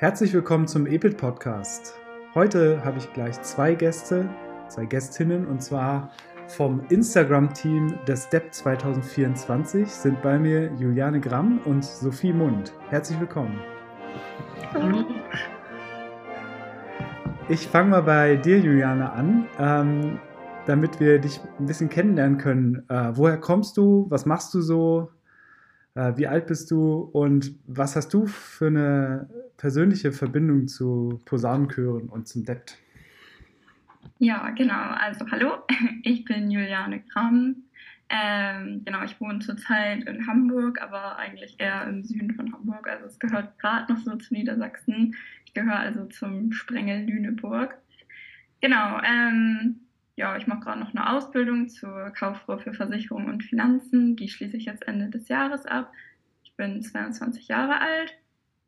Herzlich willkommen zum EPIT Podcast. Heute habe ich gleich zwei Gäste, zwei Gästinnen und zwar vom Instagram-Team des DEP 2024 sind bei mir Juliane Gramm und Sophie Mund. Herzlich willkommen. Hallo. Ich fange mal bei dir, Juliane, an, ähm, damit wir dich ein bisschen kennenlernen können. Äh, woher kommst du? Was machst du so? Äh, wie alt bist du und was hast du für eine persönliche Verbindung zu Posaunenchören und zum DEPT? Ja, genau. Also hallo, ich bin Juliane Gramm. Ähm, genau, ich wohne zurzeit in Hamburg, aber eigentlich eher im Süden von Hamburg. Also es gehört gerade noch so zu Niedersachsen. Ich gehöre also zum Sprengel Lüneburg. Genau, ähm, ja, ich mache gerade noch eine Ausbildung zur Kauffrau für Versicherung und Finanzen. Die schließe ich jetzt Ende des Jahres ab. Ich bin 22 Jahre alt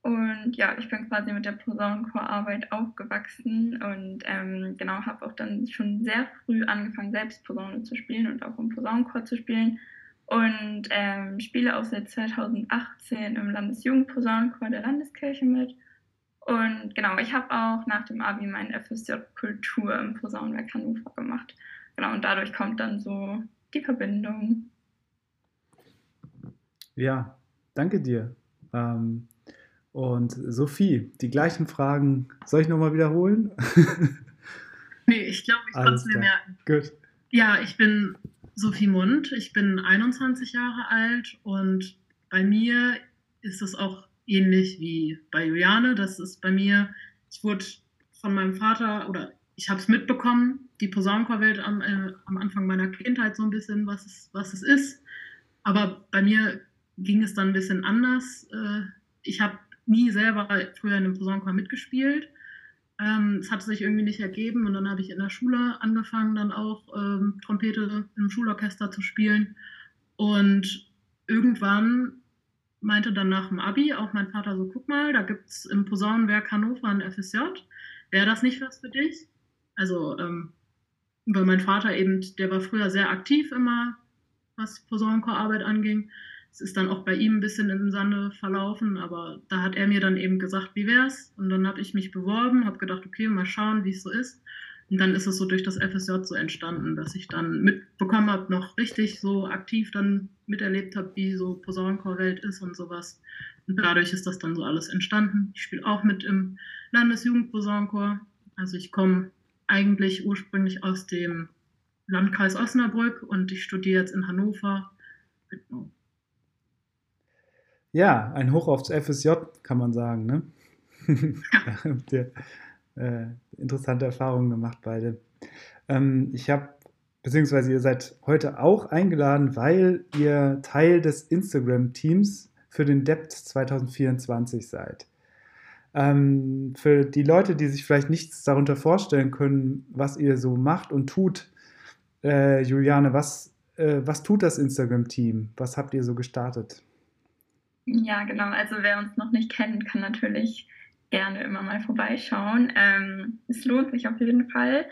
und ja, ich bin quasi mit der Posaunenchorarbeit aufgewachsen und ähm, genau habe auch dann schon sehr früh angefangen, selbst Posaune zu spielen und auch im Posaunenchor zu spielen. Und ähm, spiele auch seit 2018 im Landesjugendposaunenchor der Landeskirche mit. Und genau, ich habe auch nach dem Abi mein FSJ Kultur im Posaunenwerk Hannover gemacht. Genau, und dadurch kommt dann so die Verbindung. Ja, danke dir. Ähm, und Sophie, die gleichen Fragen, soll ich nochmal wiederholen? nee, ich glaube, ich konnte es mir merken. Gut. Ja, ich bin Sophie Mund, ich bin 21 Jahre alt und bei mir ist es auch ähnlich wie bei Juliane. Das ist bei mir, ich wurde von meinem Vater oder ich habe es mitbekommen, die Posaunenchorwelt am, äh, am Anfang meiner Kindheit so ein bisschen, was es, was es ist. Aber bei mir ging es dann ein bisschen anders. Äh, ich habe nie selber früher in einem Posaunenchor mitgespielt. Ähm, es hat sich irgendwie nicht ergeben und dann habe ich in der Schule angefangen, dann auch ähm, Trompete im Schulorchester zu spielen. Und irgendwann meinte dann nach dem Abi auch mein Vater so, guck mal, da gibt es im Posaunenwerk Hannover ein FSJ. Wäre das nicht was für dich? Also, ähm, weil mein Vater eben, der war früher sehr aktiv immer, was Posaunenchorarbeit anging. Es ist dann auch bei ihm ein bisschen im Sande verlaufen, aber da hat er mir dann eben gesagt, wie wär's? Und dann habe ich mich beworben, habe gedacht, okay, mal schauen, wie es so ist. Und dann ist es so durch das FSJ so entstanden, dass ich dann mitbekommen habe, noch richtig so aktiv dann miterlebt habe, wie so Posaunenchorwelt ist und sowas. Und dadurch ist das dann so alles entstanden. Ich spiele auch mit im Landesjugendposaunenchor. Also ich komme eigentlich ursprünglich aus dem Landkreis Osnabrück und ich studiere jetzt in Hannover. Genau. Ja, ein Hoch aufs FSJ, kann man sagen. Ne? ihr äh, interessante Erfahrungen gemacht, beide. Ähm, ich habe beziehungsweise ihr seid heute auch eingeladen, weil ihr Teil des Instagram-Teams für den Debt 2024 seid. Ähm, für die Leute, die sich vielleicht nichts darunter vorstellen können, was ihr so macht und tut, äh, Juliane, was, äh, was tut das Instagram-Team? Was habt ihr so gestartet? Ja, genau. Also wer uns noch nicht kennt, kann natürlich gerne immer mal vorbeischauen. Ähm, es lohnt sich auf jeden Fall.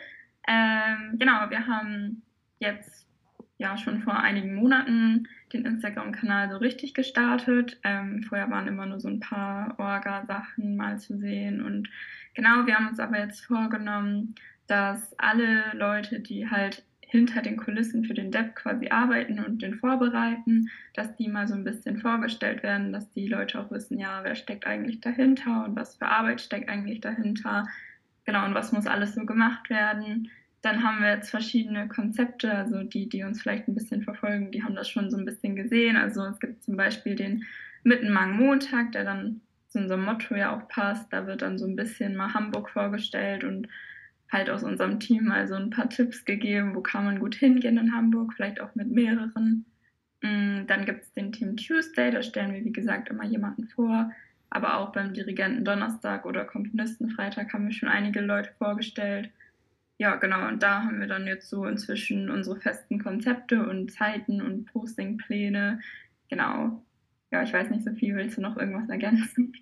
Ähm, genau, wir haben jetzt ja schon vor einigen Monaten den Instagram-Kanal so richtig gestartet. Ähm, vorher waren immer nur so ein paar Orga-Sachen mal zu sehen. Und genau, wir haben uns aber jetzt vorgenommen, dass alle Leute, die halt hinter den Kulissen für den Depp quasi arbeiten und den vorbereiten, dass die mal so ein bisschen vorgestellt werden, dass die Leute auch wissen, ja, wer steckt eigentlich dahinter und was für Arbeit steckt eigentlich dahinter, genau, und was muss alles so gemacht werden. Dann haben wir jetzt verschiedene Konzepte, also die, die uns vielleicht ein bisschen verfolgen, die haben das schon so ein bisschen gesehen. Also es gibt zum Beispiel den Mittenmang-Montag, der dann zu unserem Motto ja auch passt. Da wird dann so ein bisschen mal Hamburg vorgestellt und halt aus unserem Team mal so ein paar Tipps gegeben, wo kann man gut hingehen in Hamburg, vielleicht auch mit mehreren. Mm, dann gibt es den Team Tuesday, da stellen wir wie gesagt immer jemanden vor. Aber auch beim Dirigenten Donnerstag oder Komponisten Freitag haben wir schon einige Leute vorgestellt ja, genau, und da haben wir dann jetzt so inzwischen unsere festen Konzepte und Zeiten und Postingpläne. Genau. Ja, ich weiß nicht so viel, willst du noch irgendwas ergänzen?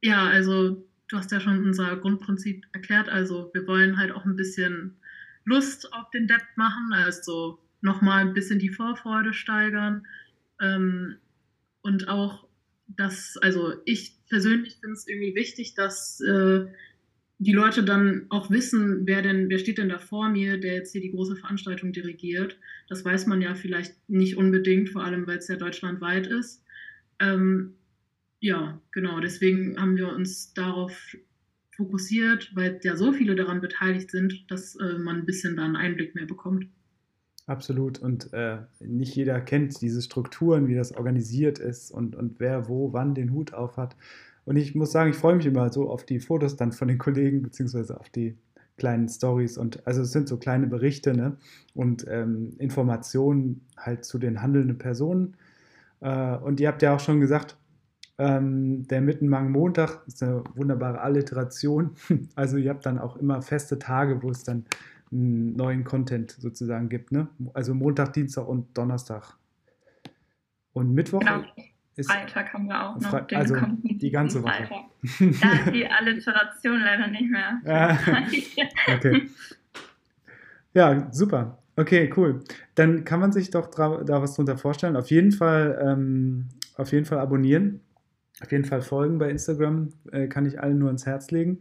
Ja, also du hast ja schon unser Grundprinzip erklärt. Also wir wollen halt auch ein bisschen Lust auf den Depp machen, also nochmal ein bisschen die Vorfreude steigern ähm, und auch dass, also ich persönlich finde es irgendwie wichtig, dass äh, die Leute dann auch wissen, wer denn, wer steht denn da vor mir, der jetzt hier die große Veranstaltung dirigiert. Das weiß man ja vielleicht nicht unbedingt, vor allem weil es ja deutschlandweit ist. Ähm, ja, genau, deswegen haben wir uns darauf fokussiert, weil ja so viele daran beteiligt sind, dass äh, man ein bisschen da einen Einblick mehr bekommt. Absolut. Und äh, nicht jeder kennt diese Strukturen, wie das organisiert ist und, und wer wo wann den Hut auf hat. Und ich muss sagen, ich freue mich immer so auf die Fotos dann von den Kollegen, beziehungsweise auf die kleinen Stories und also es sind so kleine Berichte ne? und ähm, Informationen halt zu den handelnden Personen. Äh, und ihr habt ja auch schon gesagt, ähm, der Mittenmang Montag ist eine wunderbare Alliteration. Also ihr habt dann auch immer feste Tage, wo es dann einen neuen Content sozusagen gibt. Ne? Also Montag, Dienstag und Donnerstag. Und Mittwoch genau. ist. Freitag haben wir auch noch. Den also die ganze Woche. Da ist die Alliteration leider nicht mehr. okay. Ja, super. Okay, cool. Dann kann man sich doch da was drunter vorstellen. Auf jeden Fall, ähm, auf jeden Fall abonnieren. Auf jeden Fall folgen bei Instagram. Äh, kann ich allen nur ans Herz legen.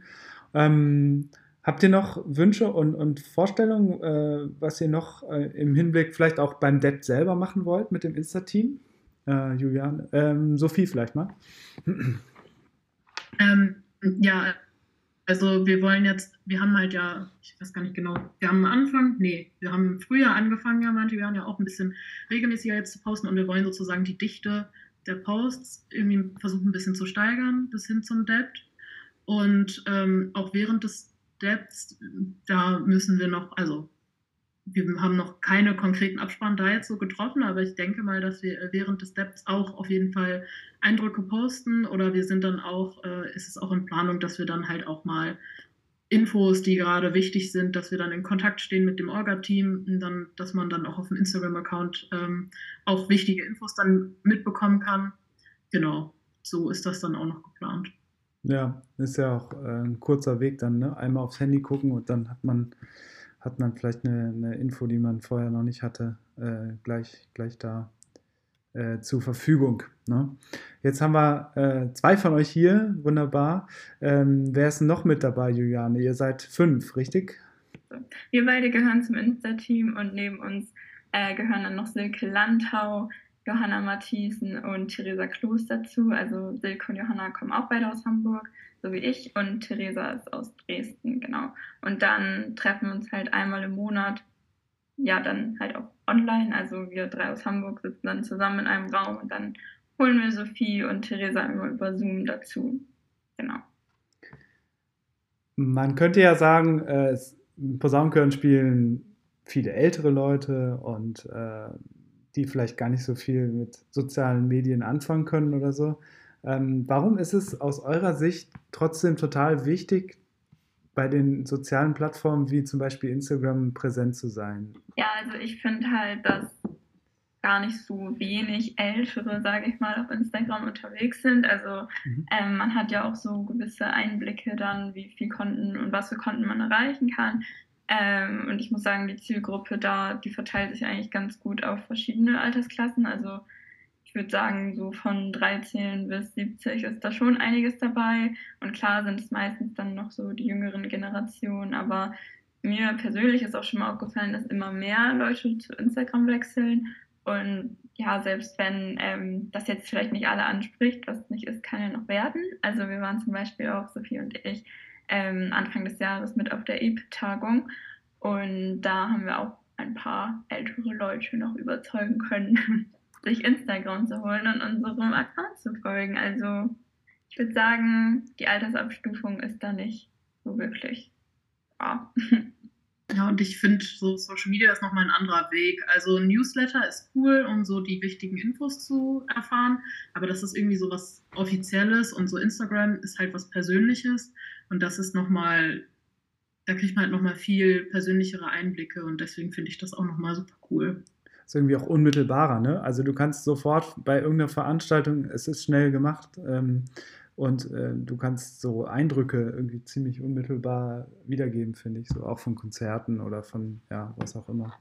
Ähm, Habt ihr noch Wünsche und, und Vorstellungen, äh, was ihr noch äh, im Hinblick vielleicht auch beim Debt selber machen wollt mit dem Insta-Team? Äh, Julian, ähm, Sophie vielleicht mal. Ähm, ja, also wir wollen jetzt, wir haben halt ja, ich weiß gar nicht genau, wir haben Anfang, nee, wir haben früher angefangen, ja, manche, wir haben ja auch ein bisschen regelmäßiger jetzt zu posten und wir wollen sozusagen die Dichte der Posts irgendwie versuchen ein bisschen zu steigern bis hin zum Debt. Und ähm, auch während des Depths, da müssen wir noch, also wir haben noch keine konkreten Absprachen da jetzt so getroffen, aber ich denke mal, dass wir während des Depths auch auf jeden Fall Eindrücke posten oder wir sind dann auch, äh, ist es auch in Planung, dass wir dann halt auch mal Infos, die gerade wichtig sind, dass wir dann in Kontakt stehen mit dem Orga-Team, dann, dass man dann auch auf dem Instagram-Account ähm, auch wichtige Infos dann mitbekommen kann. Genau, so ist das dann auch noch geplant. Ja, ist ja auch äh, ein kurzer Weg dann, ne? Einmal aufs Handy gucken und dann hat man, hat man vielleicht eine, eine Info, die man vorher noch nicht hatte, äh, gleich, gleich da äh, zur Verfügung. Ne? Jetzt haben wir äh, zwei von euch hier, wunderbar. Ähm, wer ist noch mit dabei, Juliane? Ihr seid fünf, richtig? Wir beide gehören zum Insta-Team und neben uns äh, gehören dann noch Silke Landhau, Johanna Matthiesen und Theresa Kloß dazu. Also Silke und Johanna kommen auch beide aus Hamburg, so wie ich. Und Theresa ist aus Dresden, genau. Und dann treffen wir uns halt einmal im Monat, ja, dann halt auch online. Also wir drei aus Hamburg sitzen dann zusammen in einem Raum und dann holen wir Sophie und Theresa immer über Zoom dazu. Genau. Man könnte ja sagen, äh, Posaunenchören spielen viele ältere Leute und äh, die vielleicht gar nicht so viel mit sozialen Medien anfangen können oder so. Ähm, warum ist es aus eurer Sicht trotzdem total wichtig, bei den sozialen Plattformen wie zum Beispiel Instagram präsent zu sein? Ja, also ich finde halt, dass gar nicht so wenig Ältere, sage ich mal, auf Instagram unterwegs sind. Also mhm. ähm, man hat ja auch so gewisse Einblicke dann, wie viel Konten und was für Konten man erreichen kann. Ähm, und ich muss sagen, die Zielgruppe da, die verteilt sich eigentlich ganz gut auf verschiedene Altersklassen. Also ich würde sagen, so von 13 bis 70 ist da schon einiges dabei. Und klar sind es meistens dann noch so die jüngeren Generationen, aber mir persönlich ist auch schon mal aufgefallen, dass immer mehr Leute zu Instagram wechseln. Und ja, selbst wenn ähm, das jetzt vielleicht nicht alle anspricht, was nicht ist, kann ja noch werden. Also wir waren zum Beispiel auch, Sophie und ich, ähm, Anfang des Jahres mit auf der EP-Tagung. Und da haben wir auch ein paar ältere Leute noch überzeugen können, sich Instagram zu holen und unserem Account zu folgen. Also ich würde sagen, die Altersabstufung ist da nicht so wirklich. Ja. Ja, und ich finde, so Social Media ist nochmal ein anderer Weg. Also Newsletter ist cool, um so die wichtigen Infos zu erfahren, aber das ist irgendwie so was Offizielles und so Instagram ist halt was Persönliches und das ist nochmal, da kriegt man halt nochmal viel persönlichere Einblicke und deswegen finde ich das auch nochmal super cool. Ist irgendwie auch unmittelbarer, ne? Also du kannst sofort bei irgendeiner Veranstaltung, es ist schnell gemacht, ähm, und äh, du kannst so Eindrücke irgendwie ziemlich unmittelbar wiedergeben, finde ich, so auch von Konzerten oder von, ja, was auch immer.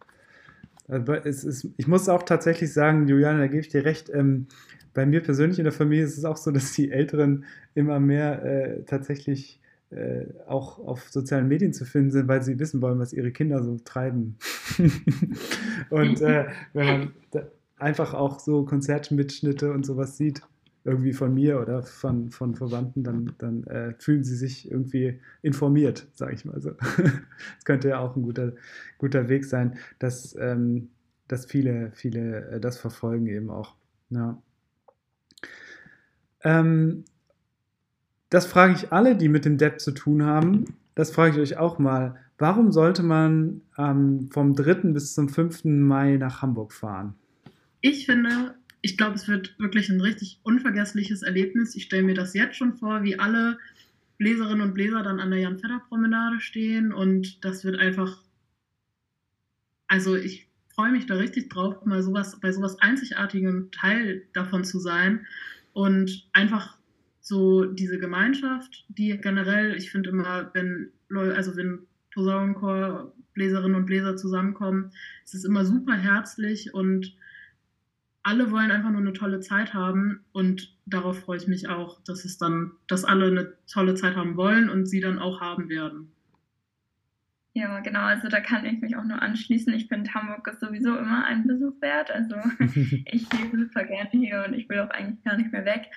Also es ist, ich muss auch tatsächlich sagen, Juliane, da gebe ich dir recht. Ähm, bei mir persönlich in der Familie ist es auch so, dass die Älteren immer mehr äh, tatsächlich äh, auch auf sozialen Medien zu finden sind, weil sie wissen wollen, was ihre Kinder so treiben. und äh, wenn man einfach auch so Konzertmitschnitte und sowas sieht, irgendwie von mir oder von, von Verwandten, dann, dann äh, fühlen sie sich irgendwie informiert, sage ich mal so. das könnte ja auch ein guter, guter Weg sein, dass, ähm, dass viele, viele äh, das verfolgen eben auch. Ja. Ähm, das frage ich alle, die mit dem Depp zu tun haben. Das frage ich euch auch mal. Warum sollte man ähm, vom 3. bis zum 5. Mai nach Hamburg fahren? Ich finde, ich glaube, es wird wirklich ein richtig unvergessliches Erlebnis. Ich stelle mir das jetzt schon vor, wie alle Bläserinnen und Bläser dann an der Jan-Fedder-Promenade stehen und das wird einfach, also ich freue mich da richtig drauf, mal sowas, bei sowas Einzigartigem Teil davon zu sein und einfach so diese Gemeinschaft, die generell, ich finde immer, wenn Leute, also wenn Posaunenchor, Bläserinnen und Bläser zusammenkommen, es ist immer super herzlich und alle wollen einfach nur eine tolle Zeit haben und darauf freue ich mich auch, dass es dann, dass alle eine tolle Zeit haben wollen und sie dann auch haben werden. Ja, genau, also da kann ich mich auch nur anschließen. Ich finde, Hamburg ist sowieso immer ein Besuch wert. Also ich lebe super gerne hier und ich will auch eigentlich gar nicht mehr weg.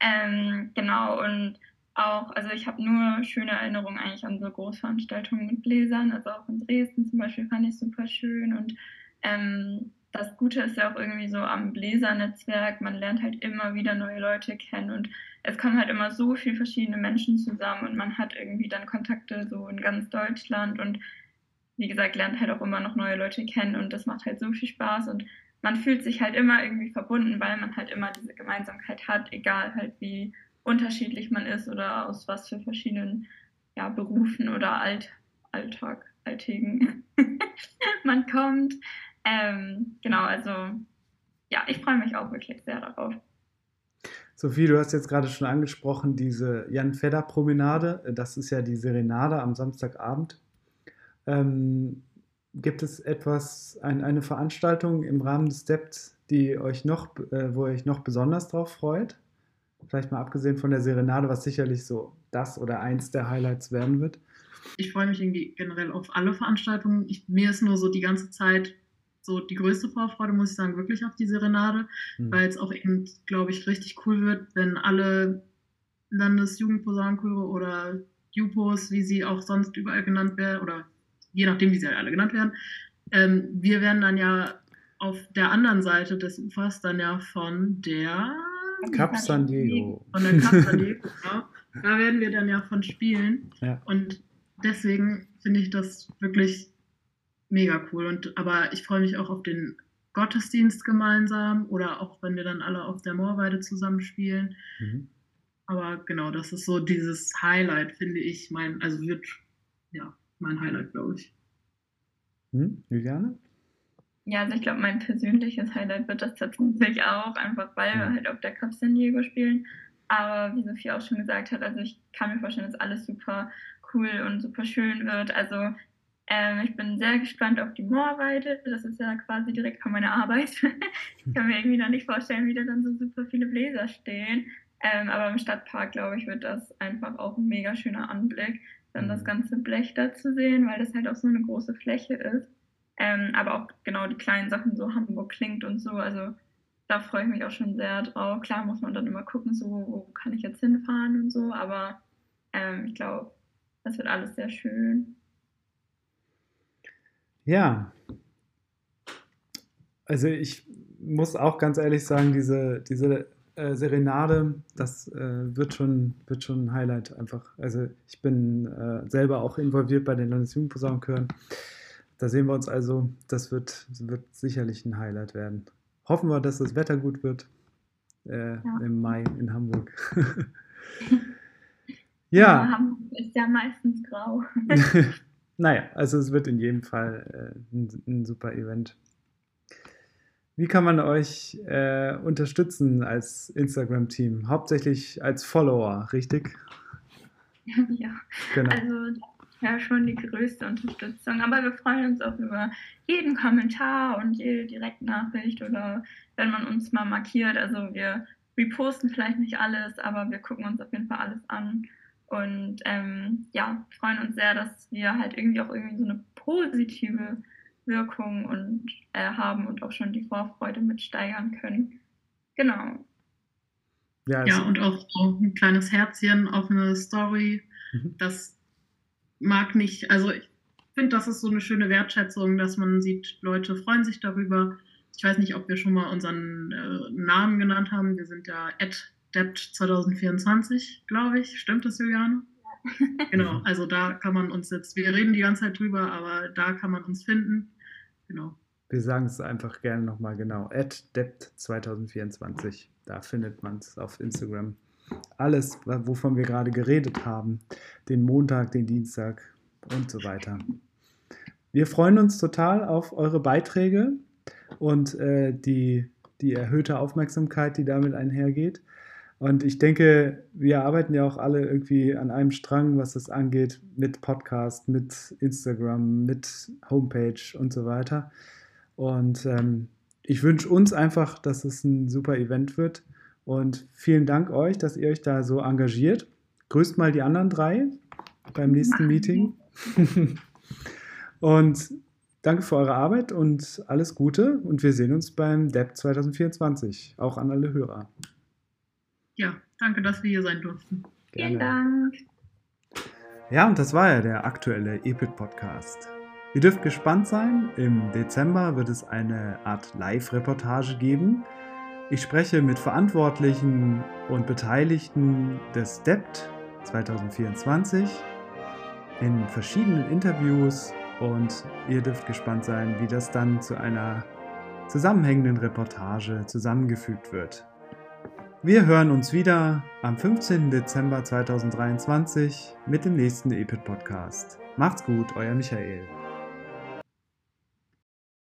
Ähm, genau, und auch, also ich habe nur schöne Erinnerungen eigentlich an so Großveranstaltungen mit Bläsern. Also auch in Dresden zum Beispiel fand ich super schön und ähm, das Gute ist ja auch irgendwie so am Bläsernetzwerk, man lernt halt immer wieder neue Leute kennen und es kommen halt immer so viele verschiedene Menschen zusammen und man hat irgendwie dann Kontakte so in ganz Deutschland und wie gesagt, lernt halt auch immer noch neue Leute kennen und das macht halt so viel Spaß und man fühlt sich halt immer irgendwie verbunden, weil man halt immer diese Gemeinsamkeit hat, egal halt wie unterschiedlich man ist oder aus was für verschiedenen ja, Berufen oder Alt, Alltag, Alltägen man kommt. Ähm, genau, also ja, ich freue mich auch wirklich sehr darauf. Sophie, du hast jetzt gerade schon angesprochen, diese Jan-Fedder-Promenade. Das ist ja die Serenade am Samstagabend. Ähm, gibt es etwas, ein, eine Veranstaltung im Rahmen des Steps, die euch noch, äh, wo ihr euch noch besonders drauf freut? Vielleicht mal abgesehen von der Serenade, was sicherlich so das oder eins der Highlights werden wird. Ich freue mich irgendwie generell auf alle Veranstaltungen. Ich, mir ist nur so die ganze Zeit so die größte Vorfreude, muss ich sagen, wirklich auf die Serenade, mhm. weil es auch eben, glaube ich, richtig cool wird, wenn alle Landesjugendposaunenchöre oder Jupos, wie sie auch sonst überall genannt werden, oder je nachdem, wie sie halt alle genannt werden, ähm, wir werden dann ja auf der anderen Seite des Ufers dann ja von der Cap San Diego. Von der Cap San Diego, genau. Da werden wir dann ja von spielen. Ja. Und deswegen finde ich das wirklich mega cool. Und, aber ich freue mich auch auf den Gottesdienst gemeinsam oder auch wenn wir dann alle auf der Moorweide zusammenspielen. Mhm. Aber genau, das ist so dieses Highlight, finde ich, mein, also wird ja mein Highlight, glaube ich. Hm, Juliane? Ja, also ich glaube, mein persönliches Highlight wird das tatsächlich auch, einfach weil wir halt auf der Cup San Diego spielen. Aber wie Sophie auch schon gesagt hat, also ich kann mir vorstellen, dass alles super cool und super schön wird. Also ähm, ich bin sehr gespannt auf die Moorweide. Das ist ja quasi direkt von meiner Arbeit. ich kann mir irgendwie noch nicht vorstellen, wie da dann so super viele Bläser stehen. Ähm, aber im Stadtpark, glaube ich, wird das einfach auch ein mega schöner Anblick, dann das mhm. ganze Blech da zu sehen, weil das halt auch so eine große Fläche ist. Ähm, aber auch genau die kleinen Sachen, so Hamburg klingt und so. Also da freue ich mich auch schon sehr drauf. Klar muss man dann immer gucken, so wo kann ich jetzt hinfahren und so. Aber ähm, ich glaube, das wird alles sehr schön. Ja. Also ich muss auch ganz ehrlich sagen, diese, diese äh, Serenade, das äh, wird, schon, wird schon ein Highlight einfach. Also ich bin äh, selber auch involviert bei den Landesjugendposaunenchören. Da sehen wir uns also, das wird, wird sicherlich ein Highlight werden. Hoffen wir, dass das Wetter gut wird äh, ja. im Mai in Hamburg. ja. ja. Hamburg ist ja meistens grau. Naja, also es wird in jedem Fall äh, ein, ein, super Event. Wie kann man euch äh, unterstützen als Instagram-Team? Hauptsächlich als Follower, richtig? Ja, genau. also ja schon die größte Unterstützung. Aber wir freuen uns auch über jeden Kommentar und jede Direktnachricht oder wenn man uns mal markiert. Also wir reposten vielleicht nicht alles, aber wir gucken uns auf jeden Fall alles an. Und ähm, ja, freuen uns sehr, dass wir halt irgendwie auch irgendwie so eine positive Wirkung und, äh, haben und auch schon die Vorfreude mit steigern können. Genau. Ja, ja und auch so ein kleines Herzchen auf eine Story. Mhm. Das mag nicht, also ich finde, das ist so eine schöne Wertschätzung, dass man sieht, Leute freuen sich darüber. Ich weiß nicht, ob wir schon mal unseren äh, Namen genannt haben. Wir sind ja Debt 2024, glaube ich. Stimmt das, Juliane? Genau, also da kann man uns jetzt, wir reden die ganze Zeit drüber, aber da kann man uns finden. Genau. Wir sagen es einfach gerne nochmal genau. Debt 2024. Da findet man es auf Instagram. Alles, wovon wir gerade geredet haben. Den Montag, den Dienstag und so weiter. Wir freuen uns total auf eure Beiträge und äh, die, die erhöhte Aufmerksamkeit, die damit einhergeht. Und ich denke, wir arbeiten ja auch alle irgendwie an einem Strang, was das angeht, mit Podcast, mit Instagram, mit Homepage und so weiter. Und ähm, ich wünsche uns einfach, dass es ein super Event wird. Und vielen Dank euch, dass ihr euch da so engagiert. Grüßt mal die anderen drei beim nächsten Meeting. und danke für eure Arbeit und alles Gute. Und wir sehen uns beim DEP 2024. Auch an alle Hörer. Ja, danke, dass wir hier sein durften. Gerne. Vielen Dank. Ja, und das war ja der aktuelle EPIT-Podcast. Ihr dürft gespannt sein, im Dezember wird es eine Art Live-Reportage geben. Ich spreche mit Verantwortlichen und Beteiligten des DEPT 2024 in verschiedenen Interviews und ihr dürft gespannt sein, wie das dann zu einer zusammenhängenden Reportage zusammengefügt wird. Wir hören uns wieder am 15. Dezember 2023 mit dem nächsten EPIT Podcast. Macht's gut, euer Michael.